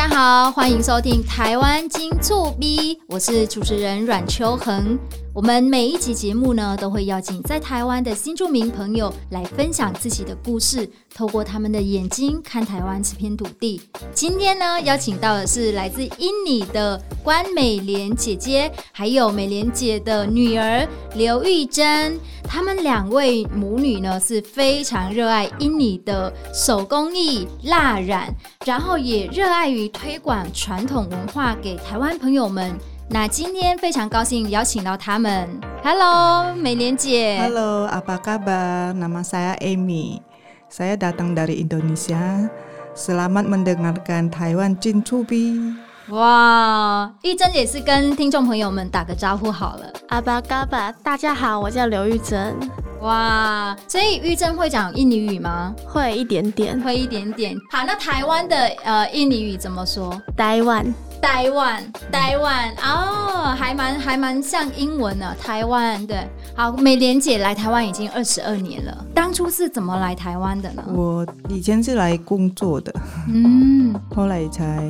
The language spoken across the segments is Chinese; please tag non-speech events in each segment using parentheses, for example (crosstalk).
大家好，欢迎收听台湾金醋 B，，我是主持人阮秋恒。我们每一集节目呢，都会邀请在台湾的新住民朋友来分享自己的故事，透过他们的眼睛看台湾这片土地。今天呢，邀请到的是来自印尼的关美莲姐姐，还有美莲姐的女儿刘玉珍。她们两位母女呢，是非常热爱印尼的手工艺蜡染，然后也热爱于推广传统文化给台湾朋友们。那今天非常高兴邀请到他们。Hello，美莲姐。Hello，apa kabar？Nama saya Amy。Saya datang dari Indonesia。Selamat mendengarkan Taiwan Cincubi。哇，玉珍也是跟听众朋友们打个招呼好了。apa kabar？大家好，我叫刘玉珍。哇，所以玉珍会讲印尼语吗？会一点点，会一点点。好，那台湾的呃印尼语怎么说？台湾。台湾，台湾哦，还蛮还蛮像英文的。台湾，对，好，美莲姐来台湾已经二十二年了。当初是怎么来台湾的呢？我以前是来工作的，嗯，(laughs) 后来才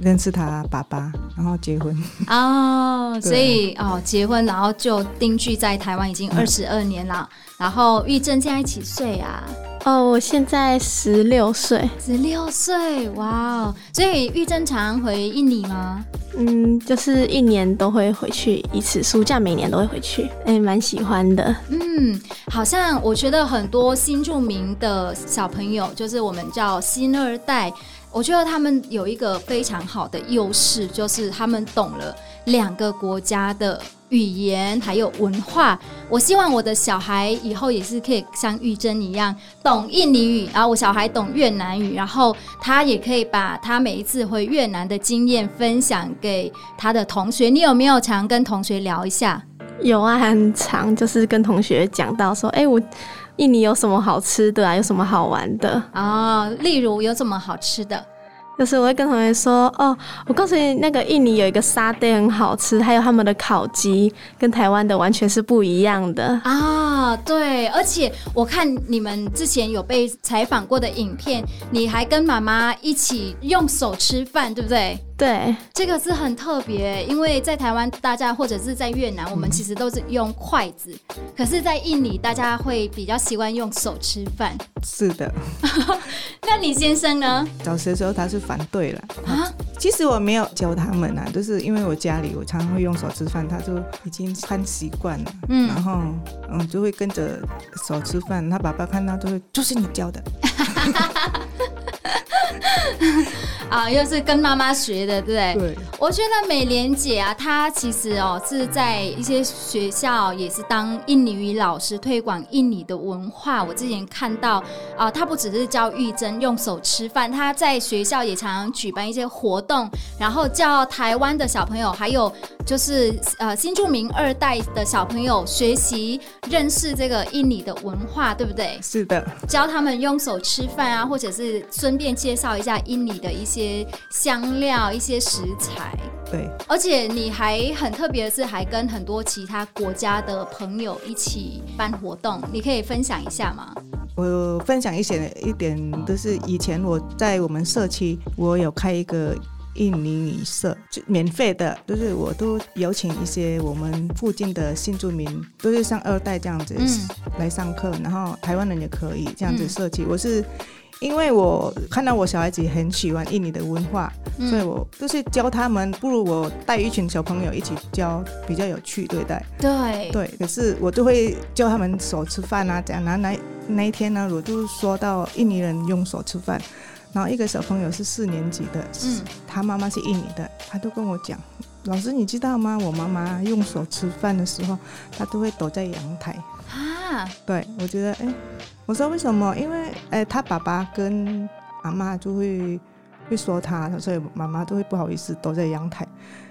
认识他爸爸，然后结婚。哦，(laughs) 所以哦，结婚然后就定居在台湾已经二十二年了。嗯、然后玉珍现在几岁啊？哦，我现在十六岁，十六岁，哇哦！所以玉珍常回印尼吗？嗯，就是一年都会回去一次，暑假每年都会回去，哎、欸，蛮喜欢的。嗯，好像我觉得很多新住民的小朋友，就是我们叫新二代，我觉得他们有一个非常好的优势，就是他们懂了两个国家的。语言还有文化，我希望我的小孩以后也是可以像玉珍一样懂印尼语，然后我小孩懂越南语，然后他也可以把他每一次回越南的经验分享给他的同学。你有没有常跟同学聊一下？有啊，很常就是跟同学讲到说，哎、欸，我印尼有什么好吃的啊？有什么好玩的啊？例如有什么好吃的？就是我会跟同学说哦，我告诉你，那个印尼有一个沙爹很好吃，还有他们的烤鸡跟台湾的完全是不一样的啊。对，而且我看你们之前有被采访过的影片，你还跟妈妈一起用手吃饭，对不对？对，这个是很特别，因为在台湾大家或者是在越南，我们其实都是用筷子，嗯、可是，在印尼大家会比较习惯用手吃饭。是的，(laughs) 那你先生呢？早些时候他是反对了啊。其实我没有教他们啊，就是因为我家里我常常会用手吃饭，他就已经看习惯了，嗯，然后嗯就会跟着手吃饭。他爸爸看到就会，就是你教的。(laughs) 啊，又是跟妈妈学的，对不对？对。我觉得美莲姐啊，她其实哦是在一些学校也是当印尼语老师，推广印尼的文化。我之前看到啊，她不只是教玉珍用手吃饭，她在学校也常常举办一些活动，然后教台湾的小朋友，还有就是呃新住民二代的小朋友学习认识这个印尼的文化，对不对？是的。教他们用手吃饭啊，或者是顺便介绍一下印尼的一些。些香料，一些食材，对，而且你还很特别的是，还跟很多其他国家的朋友一起办活动，你可以分享一下吗？我分享一些一点，就是以前我在我们社区，我有开一个印尼语社，就免费的，就是我都邀请一些我们附近的新住民，都是像二代这样子来上课，嗯、然后台湾人也可以这样子社区，嗯、我是。因为我看到我小孩子很喜欢印尼的文化，嗯、所以我就是教他们，不如我带一群小朋友一起教，比较有趣，对待对？对对。可是我就会教他们手吃饭啊，这样。然后那那一天呢，我就说到印尼人用手吃饭，然后一个小朋友是四年级的，嗯，他妈妈是印尼的，他都跟我讲，老师你知道吗？我妈妈用手吃饭的时候，她都会躲在阳台。啊，对，我觉得哎。我说为什么？因为哎，他爸爸跟阿妈就会会说他，所以妈妈都会不好意思躲在阳台。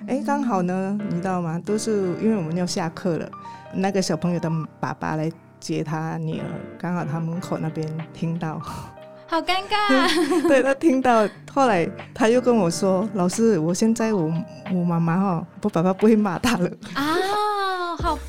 哎，刚好呢，你知道吗？都是因为我们要下课了，那个小朋友的爸爸来接他女儿，刚好他门口那边听到，好尴尬啊。(laughs) 对，他听到，后来他又跟我说：“老师，我现在我我妈妈哈，我爸爸不会骂他了。(laughs) ”啊，好！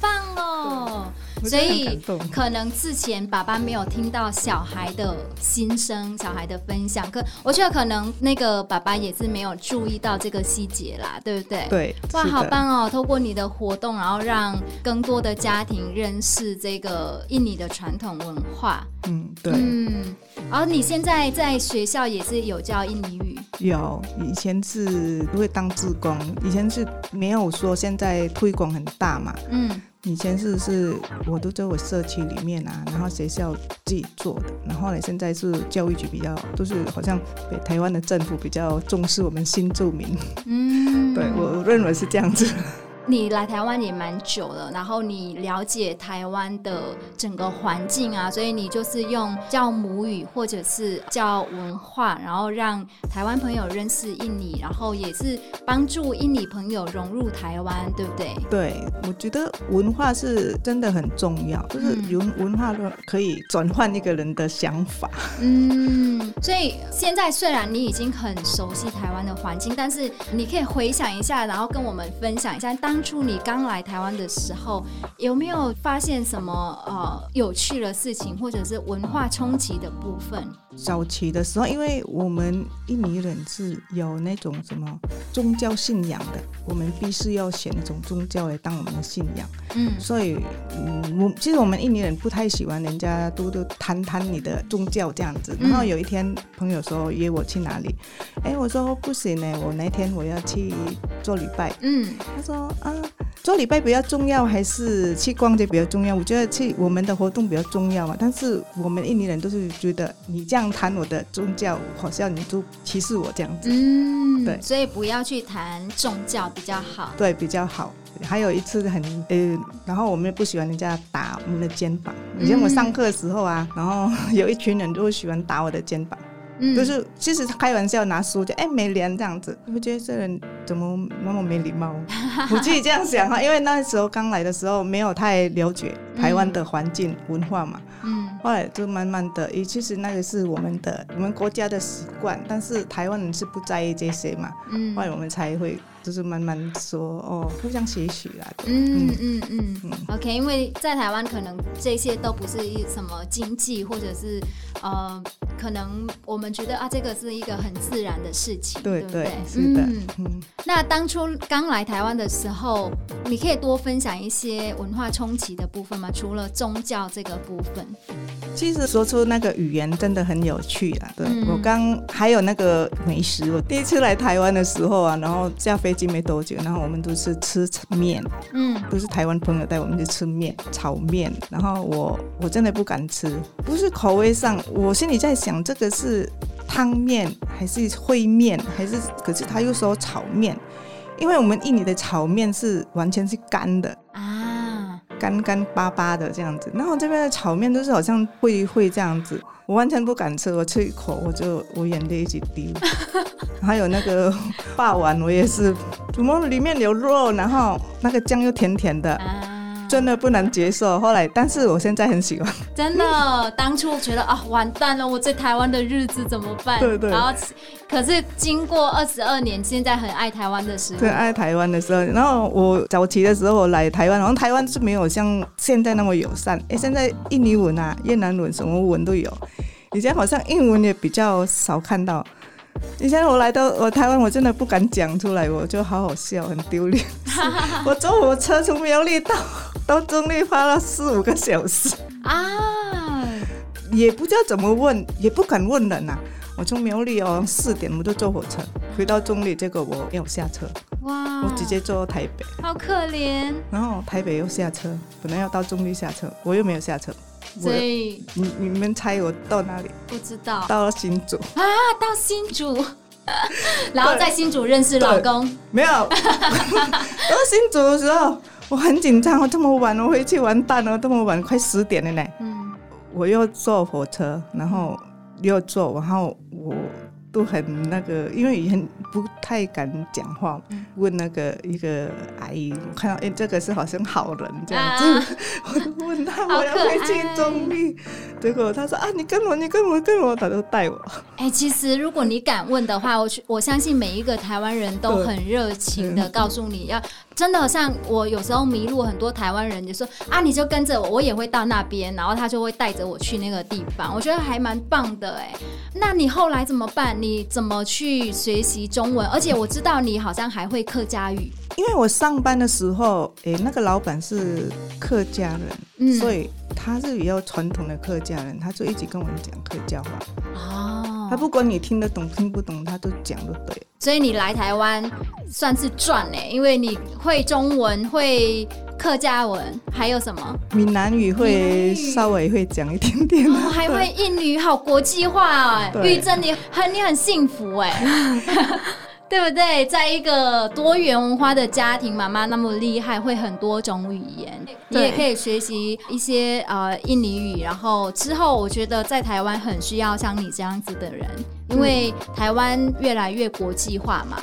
所以可能之前爸爸没有听到小孩的心声，小孩的分享，可我觉得可能那个爸爸也是没有注意到这个细节啦，对不对？对，哇，好棒哦！透过你的活动，然后让更多的家庭认识这个印尼的传统文化。嗯，对。嗯，然后你现在在学校也是有教印尼语？有，以前是会当志工，以前是没有说现在推广很大嘛。嗯。以前是是，我都在我社区里面啊，然后学校自己做的，然后呢，现在是教育局比较，都是好像北台湾的政府比较重视我们新住民，嗯，对，我认为是这样子。你来台湾也蛮久了，然后你了解台湾的整个环境啊，所以你就是用教母语或者是教文化，然后让台湾朋友认识印尼，然后也是帮助印尼朋友融入台湾，对不对？对，我觉得文化是真的很重要，就是文文化可以转换一个人的想法。嗯，所以现在虽然你已经很熟悉台湾的环境，但是你可以回想一下，然后跟我们分享一下当。当初你刚来台湾的时候，有没有发现什么呃有趣的事情，或者是文化冲击的部分？早期的时候，因为我们印尼人是有那种什么宗教信仰的，我们必须要选一种宗教来当我们的信仰。嗯，所以嗯，我其实我们印尼人不太喜欢人家都都谈谈你的宗教这样子。然后有一天朋友说约我去哪里，哎、欸，我说不行呢，我那天我要去做礼拜。嗯，他说。啊，做礼拜比较重要，还是去逛街比较重要？我觉得去我们的活动比较重要嘛。但是我们印尼人都是觉得你这样谈我的宗教，好像你就歧视我这样子。嗯，对，所以不要去谈宗教比较好。对，比较好。还有一次很呃，然后我们也不喜欢人家打我们的肩膀。以前我上课的时候啊，然后 (laughs) 有一群人都喜欢打我的肩膀。嗯、就是其实开玩笑拿书就哎没脸这样子，我觉得这人怎么那么没礼貌？(laughs) 我自己这样想哈，因为那时候刚来的时候没有太了解台湾的环境文化嘛，嗯，后来就慢慢的，也其实那个是我们的我们国家的习惯，但是台湾人是不在意这些嘛，嗯，后来我们才会。就是慢慢说哦，互相学习啦。嗯嗯嗯嗯。OK，因为在台湾可能这些都不是一什么经济，或者是呃，可能我们觉得啊，这个是一个很自然的事情，对，对不对？对，是的。嗯，嗯，那当初刚来台湾的时候，你可以多分享一些文化冲击的部分吗？除了宗教这个部分。其实说出那个语言真的很有趣啊！对，嗯，我刚还有那个美食，我第一次来台湾的时候啊，然后下飞机没多久，然后我们都是吃面，嗯，都是台湾朋友带我们去吃面，炒面，然后我我真的不敢吃，不是口味上，我心里在想这个是汤面还是烩面还是，可是他又说炒面，因为我们印尼的炒面是完全是干的。啊。干干巴巴的这样子，然后这边的炒面都是好像会会这样子，我完全不敢吃，我吃一口我就我眼泪一起滴。(laughs) 还有那个 (laughs) 霸王，我也是，怎么里面有肉，然后那个酱又甜甜的。真的不能接受，后来，但是我现在很喜欢。真的，当初我觉得啊，完蛋了，我在台湾的日子怎么办？对对。然后，可是经过二十二年，现在很爱台湾的时候。对，爱台湾的时候。然后我早期的时候我来台湾，然后台湾是没有像现在那么友善。哎，现在印尼文啊、越南文什么文都有，以前好像英文也比较少看到。以前我来到我台湾，我真的不敢讲出来，我就好好笑，很丢脸。(laughs) 我坐火车从苗栗到到中立花了四五个小时啊，也不知道怎么问，也不敢问人呐、啊。我从苗栗哦四点我就坐火车回到中立，结果我没有下车，哇，我直接坐到台北，好可怜。然后台北又下车，本来要到中立下车，我又没有下车。所以你你们猜我到哪里？不知道。到了新竹啊，到新竹，(laughs) 然后在新竹认识老公。没有。(laughs) 到新竹的时候，我很紧张，我这么晚我回去完蛋了，这么晚快十点了呢。嗯。我又坐火车，然后又坐，然后我。都很那个，因为以前不太敢讲话，问那个一个阿姨，我看到哎，这个是好像好人这样子，啊、(laughs) 我就问他我要回去中坜，结果他说啊，你跟我，你跟我，跟我，他就带我。哎、欸，其实如果你敢问的话，我我相信每一个台湾人都很热情的告诉你要，真的像我有时候迷路，很多台湾人就说啊，你就跟着我，我也会到那边，然后他就会带着我去那个地方，我觉得还蛮棒的哎。那你后来怎么办？你怎么去学习中文？而且我知道你好像还会客家语。因为我上班的时候，哎、欸，那个老板是客家人，嗯、所以他是比较传统的客家人，他就一直跟我们讲客家话。哦，他不管你听得懂听不懂，他都讲就对。所以你来台湾算是赚哎，因为你会中文，会客家文，还有什么？闽南语会稍微会讲一点点，哦，还会印尼，好国际化哦。(laughs) 玉珍，你很你很幸福哎。(laughs) 对不对？在一个多元文化的家庭，妈妈那么厉害，会很多种语言，你也可以学习一些呃印尼语。然后之后，我觉得在台湾很需要像你这样子的人，因为台湾越来越国际化嘛。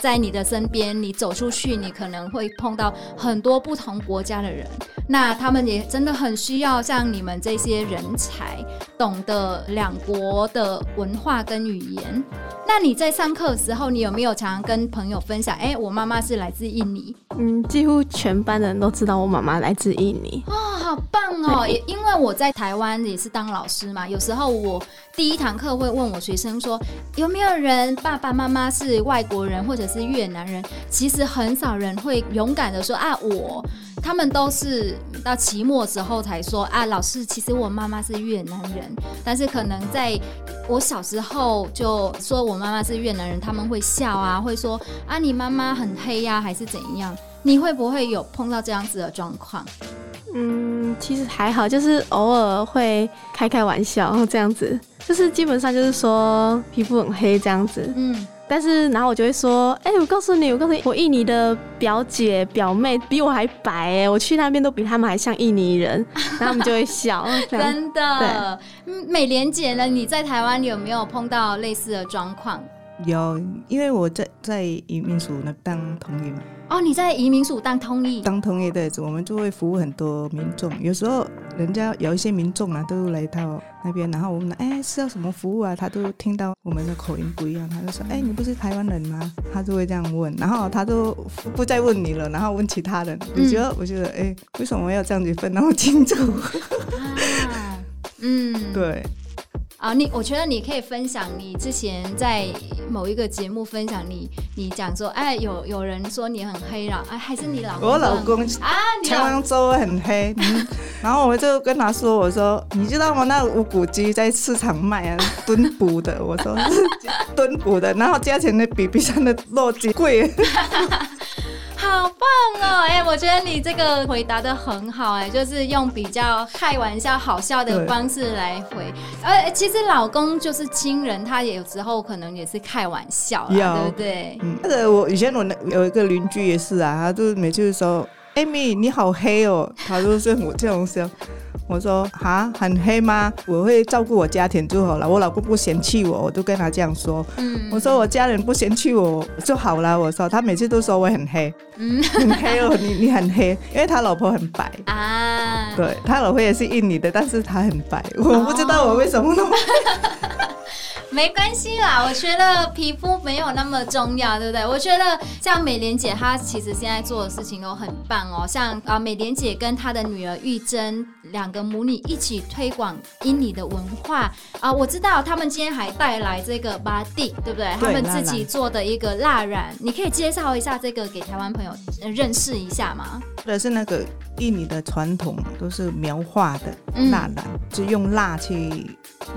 在你的身边，你走出去，你可能会碰到很多不同国家的人，那他们也真的很需要像你们这些人才，懂得两国的文化跟语言。那你在上课的时候，你有没有常常跟朋友分享？哎、欸，我妈妈是来自印尼。嗯，几乎全班的人都知道我妈妈来自印尼。哦，好棒哦！也因为我在台湾也是当老师嘛，有时候我第一堂课会问我学生说，有没有人爸爸妈妈是外国人或者是越南人？其实很少人会勇敢的说啊，我。他们都是到期末的时候才说啊，老师，其实我妈妈是越南人，但是可能在我小时候就说我妈妈是越南人，他们会笑啊，会说啊，你妈妈很黑呀，还是怎样？你会不会有碰到这样子的状况？嗯，其实还好，就是偶尔会开开玩笑这样子，就是基本上就是说皮肤很黑这样子，嗯。但是，然后我就会说，哎、欸，我告诉你，我告诉你，我印尼的表姐表妹比我还白，哎，我去那边都比他们还像印尼人，(laughs) 然后他们就会笑。真的，美莲姐呢？你在台湾有没有碰到类似的状况？有，因为我在在移民署那当通译嘛。哦，你在移民署当通译？当通译对，我们就会服务很多民众。有时候人家有一些民众啊，都来到那边，然后我们哎是要什么服务啊？他都听到我们的口音不一样，他就说哎，你不是台湾人吗？他就会这样问，然后他都不再问你了，然后问其他人。嗯、我觉得我觉得哎，为什么要这样子分那么清楚？啊、嗯，对。啊，你我觉得你可以分享你之前在某一个节目分享你，你讲说，哎，有有人说你很黑了，哎，还是你老公？我老公啊，长洲 (laughs) 很黑，(laughs) 嗯，然后我就跟他说，我说你知道吗？那无骨鸡在市场卖啊，炖补的，我说是 (laughs) 炖补的，然后价钱呢比比上的肉鸡贵。好棒哦！哎、欸，我觉得你这个回答的很好，哎，就是用比较开玩笑、好笑的方式来回。呃，其实老公就是亲人，他也有时候可能也是开玩笑，有对不对？嗯，那个我以前我有一个邻居也是啊，他就是每次说。Amy，你好黑哦！他就是我这种笑。我说哈，很黑吗？我会照顾我家庭就好了。我老公不嫌弃我，我都跟他这样说。嗯，我说我家人不嫌弃我就好了。我说他每次都说我很黑，嗯，很黑哦，你你很黑，因为他老婆很白啊。对，他老婆也是印尼的，但是他很白，我不知道我为什么那么。(laughs) 哦没关系啦，我觉得皮肤没有那么重要，对不对？我觉得像美莲姐，她其实现在做的事情都很棒哦。像啊，美莲姐跟她的女儿玉珍两个母女一起推广印尼的文化啊。我知道他们今天还带来这个巴蒂，对不对？他们自己做的一个蜡染，你可以介绍一下这个给台湾朋友认识一下吗？对是那个印尼的传统，都是描画的蜡染，嗯、就用蜡去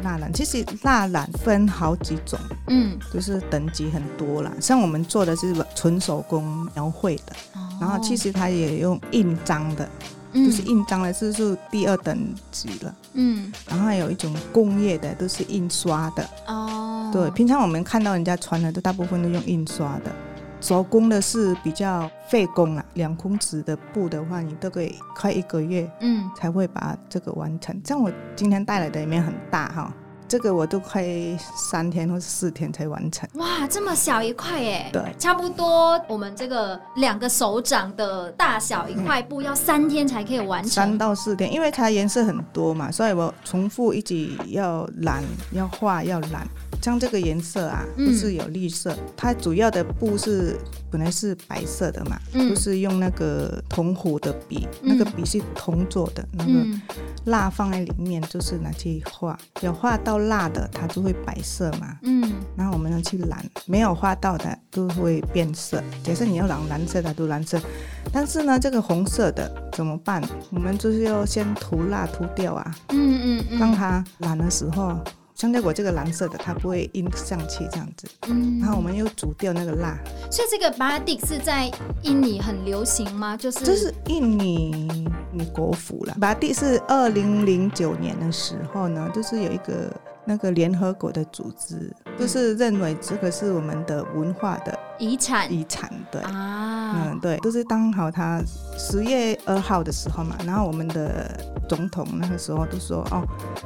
蜡染。其实蜡染分。好几种，嗯，就是等级很多啦。像我们做的是纯手工描绘的，哦、然后其实它也用印章的，嗯、就是印章的是是第二等级了，嗯。然后还有一种工业的，都是印刷的，哦。对，平常我们看到人家穿的，都大部分都用印刷的。手工的是比较费工啊，两公尺的布的话，你都可以快一个月，嗯，才会把这个完成。像我今天带来的里面很大哈。这个我都快三天或者四天才完成。哇，这么小一块耶！对，差不多我们这个两个手掌的大小一块布，要三天才可以完成。三到四天，因为它颜色很多嘛，所以我重复一直要染，要画，要染。像这个颜色啊，不是有绿色，嗯、它主要的布是本来是白色的嘛，嗯、就是用那个铜壶的笔，嗯、那个笔是铜做的，那个蜡放在里面，就是拿去画，有画到蜡的，它就会白色嘛，嗯，然后我们要去染，没有画到的都会变色。假设你要染蓝色的，都蓝色，但是呢，这个红色的怎么办？我们就是要先涂蜡涂掉啊，嗯嗯嗯，让它染的时候。像在我这个蓝色的，它不会印上去这样子。嗯，然后我们又煮掉那个蜡。所以这个巴蒂是在印尼很流行吗？就是这是印尼尼国服了。巴蒂是二零零九年的时候呢，就是有一个那个联合国的组织，就是认为这个是我们的文化的遗产。遗产对啊，嗯对，都是刚好他十月二号的时候嘛，然后我们的。总统那个时候都说哦，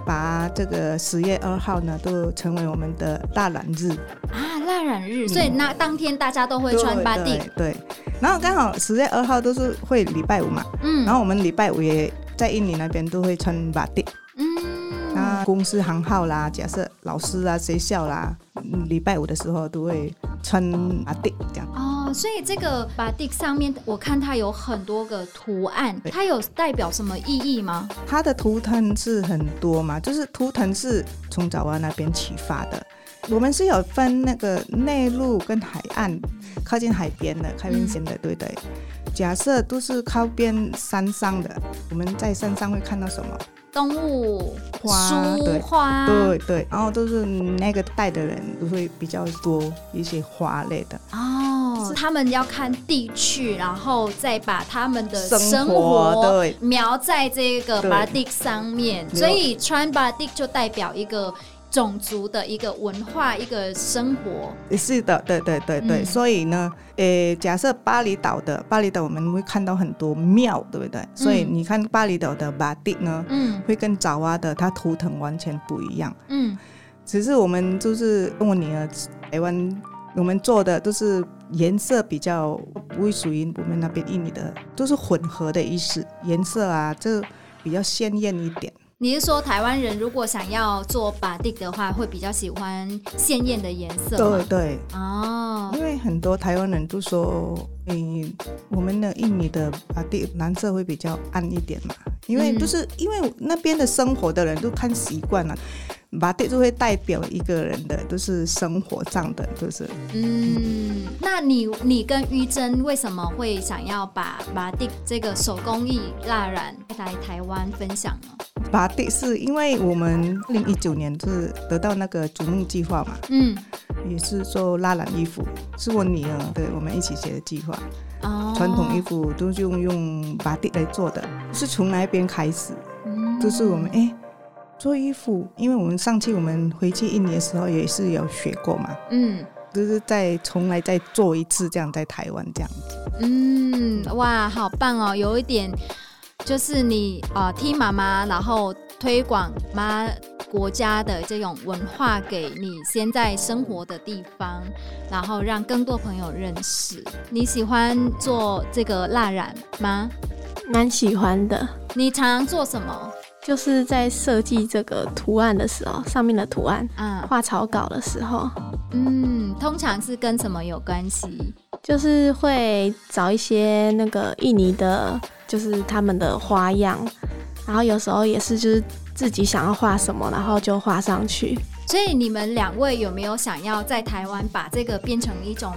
把这个十月二号呢都成为我们的大染日啊，蜡染日，嗯、所以那当天大家都会穿巴蒂，对。然后刚好十月二号都是会礼拜五嘛，嗯，然后我们礼拜五也在印尼那边都会穿巴蒂，公司行号啦，假设老师啊，学校啦，礼拜五的时候都会穿阿迪这样。哦所以这个 batik 上面，我看它有很多个图案，它有代表什么意义吗？它的图腾是很多嘛，就是图腾是从爪哇那边启发的。我们是有分那个内陆跟海岸，靠近海边的、靠边线的，对不对。假设都是靠边山上的，我们在山上会看到什么？动物、花、对花，对对。然后都是那个带的人都会比较多一些花类的。哦，是他们要看地区，然后再把他们的生活描在这个 batik 上面，所以穿 batik 就代表一个。种族的一个文化，一个生活，是的，对对对对，嗯、所以呢，诶、欸，假设巴厘岛的巴厘岛，我们会看到很多庙，对不对？嗯、所以你看巴厘岛的巴蒂呢，嗯，会跟爪哇的它图腾完全不一样，嗯，只是我们就是跟我女儿台湾，我们做的都是颜色比较不会属于我们那边印尼的，都是混合的意思，颜色啊，就比较鲜艳一点。你是说台湾人如果想要做 batik 的话，会比较喜欢鲜艳的颜色？对对。哦，因为很多台湾人都说，嗯，我们的印尼的 batik 蓝色会比较暗一点嘛，因为就是因为那边的生活的人都看习惯了，batik 就会代表一个人的都是生活上的，就是嗯，嗯，那你你跟玉珍为什么会想要把 batik 这个手工艺蜡染来台湾分享呢？马蒂是因为我们二零一九年就是得到那个逐梦计划嘛，嗯，也是做蜡染衣服，是我女儿对我们一起写的计划。哦，传统衣服都是用用巴蒂来做的，是从那边开始，嗯，就是我们哎做衣服，因为我们上期我们回去印尼的时候也是有学过嘛，嗯，就是再重来再做一次这样在台湾这样子。嗯，哇，好棒哦，有一点。就是你啊、呃，听妈妈，然后推广妈国家的这种文化给你现在生活的地方，然后让更多朋友认识。你喜欢做这个蜡染吗？蛮喜欢的。你常常做什么？就是在设计这个图案的时候，上面的图案，嗯，画草稿的时候，嗯，通常是跟什么有关系？就是会找一些那个印尼的。就是他们的花样，然后有时候也是就是自己想要画什么，然后就画上去。所以你们两位有没有想要在台湾把这个变成一种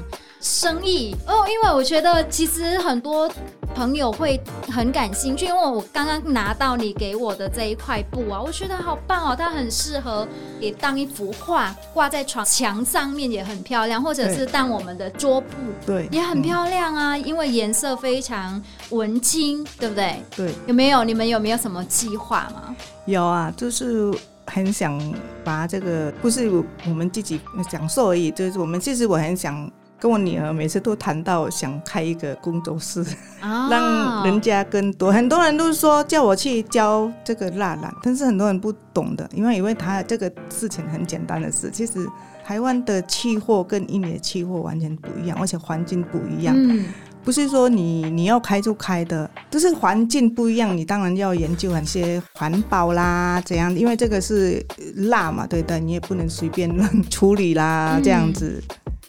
生意哦？因为我觉得其实很多朋友会很感兴趣，因为我刚刚拿到你给我的这一块布啊，我觉得好棒哦，它很适合也当一幅画挂在床墙上面，也很漂亮，或者是当我们的桌布，对，也很漂亮啊，嗯、因为颜色非常文青，对不对？对，有没有？你们有没有什么计划吗？有啊，就是。很想把这个不是我们自己享受而已，就是我们其实我很想跟我女儿每次都谈到想开一个工作室，哦、(laughs) 让人家更多。很多人都说叫我去教这个蜡染，但是很多人不懂的，因为以为他这个事情很简单的事。其实台湾的气候跟印尼的气候完全不一样，而且环境不一样。嗯、不是说你你要开就开的，就是环境不一样，你当然要研究一些环保啦，怎样？因为这个是蜡嘛，对的，你也不能随便乱处理啦，嗯、这样子。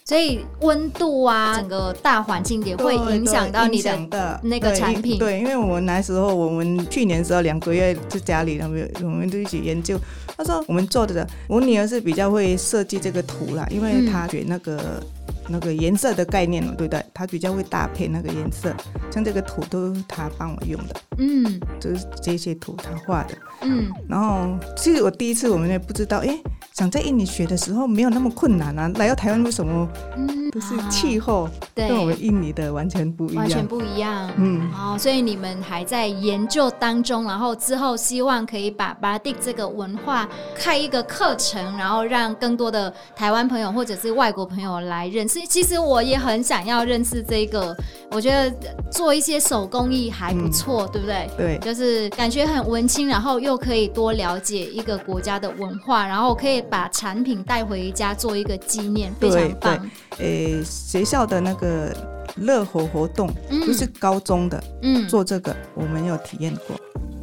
所以温度啊，整个大环境也会影响到你的那个产品。对，因为我们那时候，我们去年时候两个月在家里，然后我们都一起研究。他说我们做的，我女儿是比较会设计这个图啦，因为她学那个。嗯那个颜色的概念了，对不对？他比较会搭配那个颜色，像这个图都是他帮我用的，嗯，就是这些图他画的，嗯。然后其实我第一次我们也不知道，哎，想在印尼学的时候没有那么困难啊。来到台湾为什么？嗯，都是气候跟我们印尼的完全不一样，完全不一样。嗯，哦，所以你们还在研究当中，然后之后希望可以把巴蒂这个文化开一个课程，然后让更多的台湾朋友或者是外国朋友来认识。其实我也很想要认识这个，我觉得做一些手工艺还不错，嗯、对不对？对，就是感觉很文青，然后又可以多了解一个国家的文化，然后可以把产品带回家做一个纪念，非常棒。诶，学校的那个乐活活动，嗯、就是高中的，嗯，做这个我们有体验过，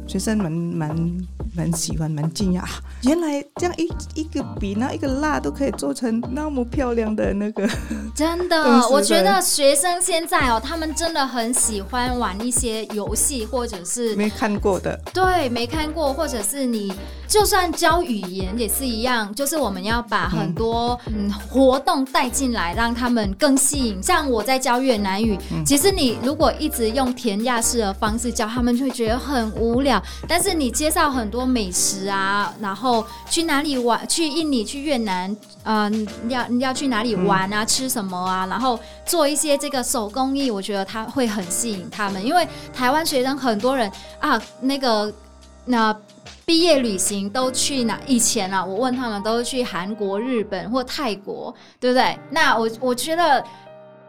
学生蛮蛮。蛮喜欢，蛮惊讶啊！原来这样一一个笔，然后一个蜡都可以做成那么漂亮的那个。(laughs) (laughs) 真的，我觉得学生现在哦，他们真的很喜欢玩一些游戏，或者是没看过的。对，没看过，或者是你就算教语言也是一样，就是我们要把很多嗯活动带进来，让他们更吸引。像我在教越南语，嗯、其实你如果一直用填鸭式的方式教，他们就会觉得很无聊。但是你介绍很多。美食啊，然后去哪里玩？去印尼、去越南，嗯、呃，要要去哪里玩啊？吃什么啊？然后做一些这个手工艺，我觉得它会很吸引他们。因为台湾学生很多人啊，那个那毕业旅行都去哪？以前啊，我问他们都是去韩国、日本或泰国，对不对？那我我觉得。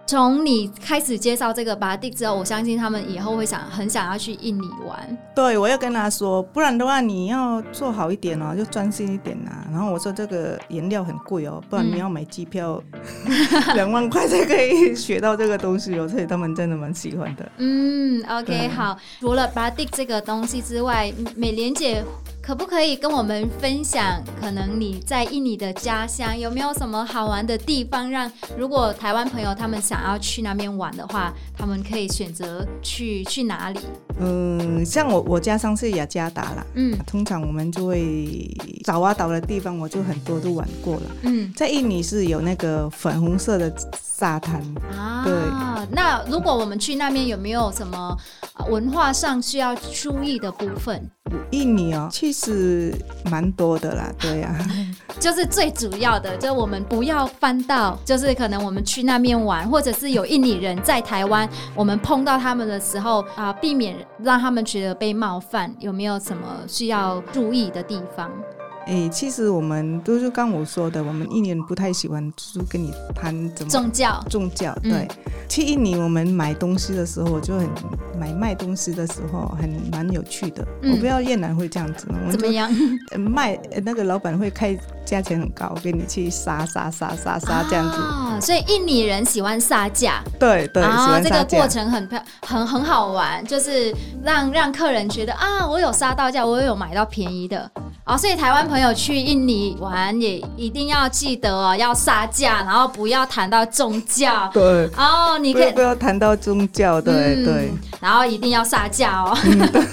从你开始介绍这个巴蒂之后，我相信他们以后会想很想要去印尼玩。对，我要跟他说，不然的话你要做好一点哦，就专心一点呐。然后我说这个颜料很贵哦，不然你要买机票 (laughs) 两、嗯、万块才可以学到这个东西哦，所以他们真的蛮喜欢的。嗯，OK，好。除了巴蒂这个东西之外，美莲姐。可不可以跟我们分享？可能你在印尼的家乡有没有什么好玩的地方？让如果台湾朋友他们想要去那边玩的话，他们可以选择去去哪里？嗯，像我我家乡是雅加达啦。嗯，通常我们就会爪哇岛的地方，我就很多都玩过了。嗯，在印尼是有那个粉红色的沙滩啊。对，那如果我们去那边，有没有什么文化上需要注意的部分？印尼哦，其实蛮多的啦，对呀、(laughs) 就是最主要的，就是我们不要翻到，就是可能我们去那边玩，或者是有印尼人在台湾，我们碰到他们的时候啊，避免让他们觉得被冒犯，有没有什么需要注意的地方？哎、欸，其实我们都是刚我说的，我们印尼人不太喜欢，就是跟你谈怎么宗教，宗教对。嗯、去印尼我们买东西的时候，我就很买卖东西的时候很蛮有趣的。嗯、我不知道越南会这样子吗？怎么样？(laughs) 卖那个老板会开价钱很高，给你去杀杀杀杀杀这样子。啊，所以印尼人喜欢杀价。对对，然后这个过程很漂很很好玩，就是让让客人觉得啊，我有杀到价，我有买到便宜的。哦，所以台湾朋友去印尼玩也一定要记得哦，要杀价，然后不要谈到宗教。对。哦，你可以不要谈到宗教，对、嗯、对。然后一定要杀价哦。嗯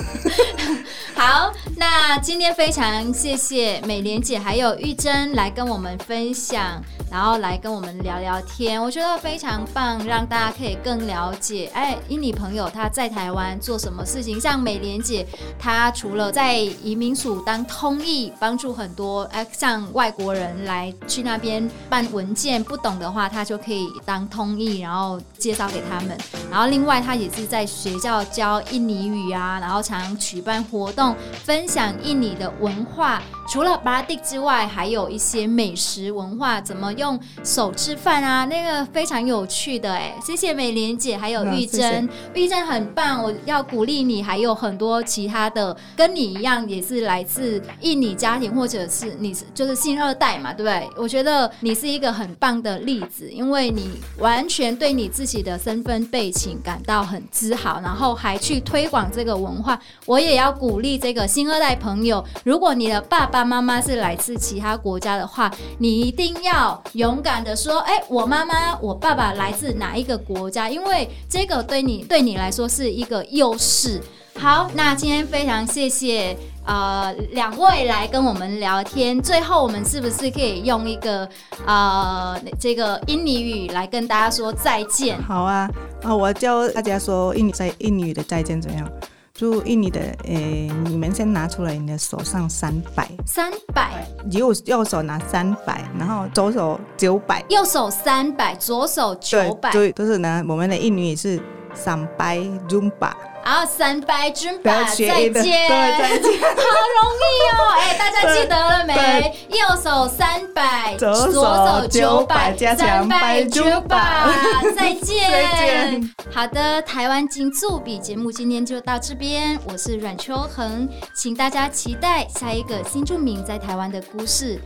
(laughs) 好，那今天非常谢谢美莲姐还有玉珍来跟我们分享，然后来跟我们聊聊天，我觉得非常棒，让大家可以更了解，哎，印尼朋友他在台湾做什么事情？像美莲姐，她除了在移民署当通译，帮助很多哎，像外国人来去那边办文件不懂的话，她就可以当通译，然后介绍给他们。然后另外，她也是在学校教印尼语啊，然后常举办活动。分享印尼的文化。除了巴蒂之外，还有一些美食文化，怎么用手吃饭啊？那个非常有趣的哎，谢谢美莲姐，还有玉珍，玉珍很棒，我要鼓励你。还有很多其他的跟你一样，也是来自印尼家庭，或者是你是就是新二代嘛，对不对？我觉得你是一个很棒的例子，因为你完全对你自己的身份背景感到很自豪，然后还去推广这个文化。我也要鼓励这个新二代朋友，如果你的爸爸妈妈是来自其他国家的话，你一定要勇敢的说：“哎，我妈妈、我爸爸来自哪一个国家？”因为这个对你对你来说是一个优势。好，那今天非常谢谢呃两位来跟我们聊天。最后，我们是不是可以用一个呃这个印尼语来跟大家说再见？好啊，啊，我教大家说印尼在印尼语的再见怎样？就印尼的，诶、欸，你们先拿出来你的手上三百，三百，右右手拿三百，然后左手九百，右手三百，左手九百，对，都是呢。我们的印尼也是三百 jumpa。然后三拜君吧，再见，对，再见，好容易哦！哎、欸，大家记得了没？右手三百，左手九百，三拜君吧，再见。(laughs) 再见。好的，台湾金柱比节目今天就到这边，我是阮秋恒，请大家期待下一个新著名在台湾的故事。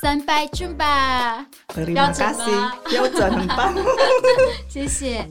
三拜君吧，标准吗？标准，很棒，(laughs) 谢谢。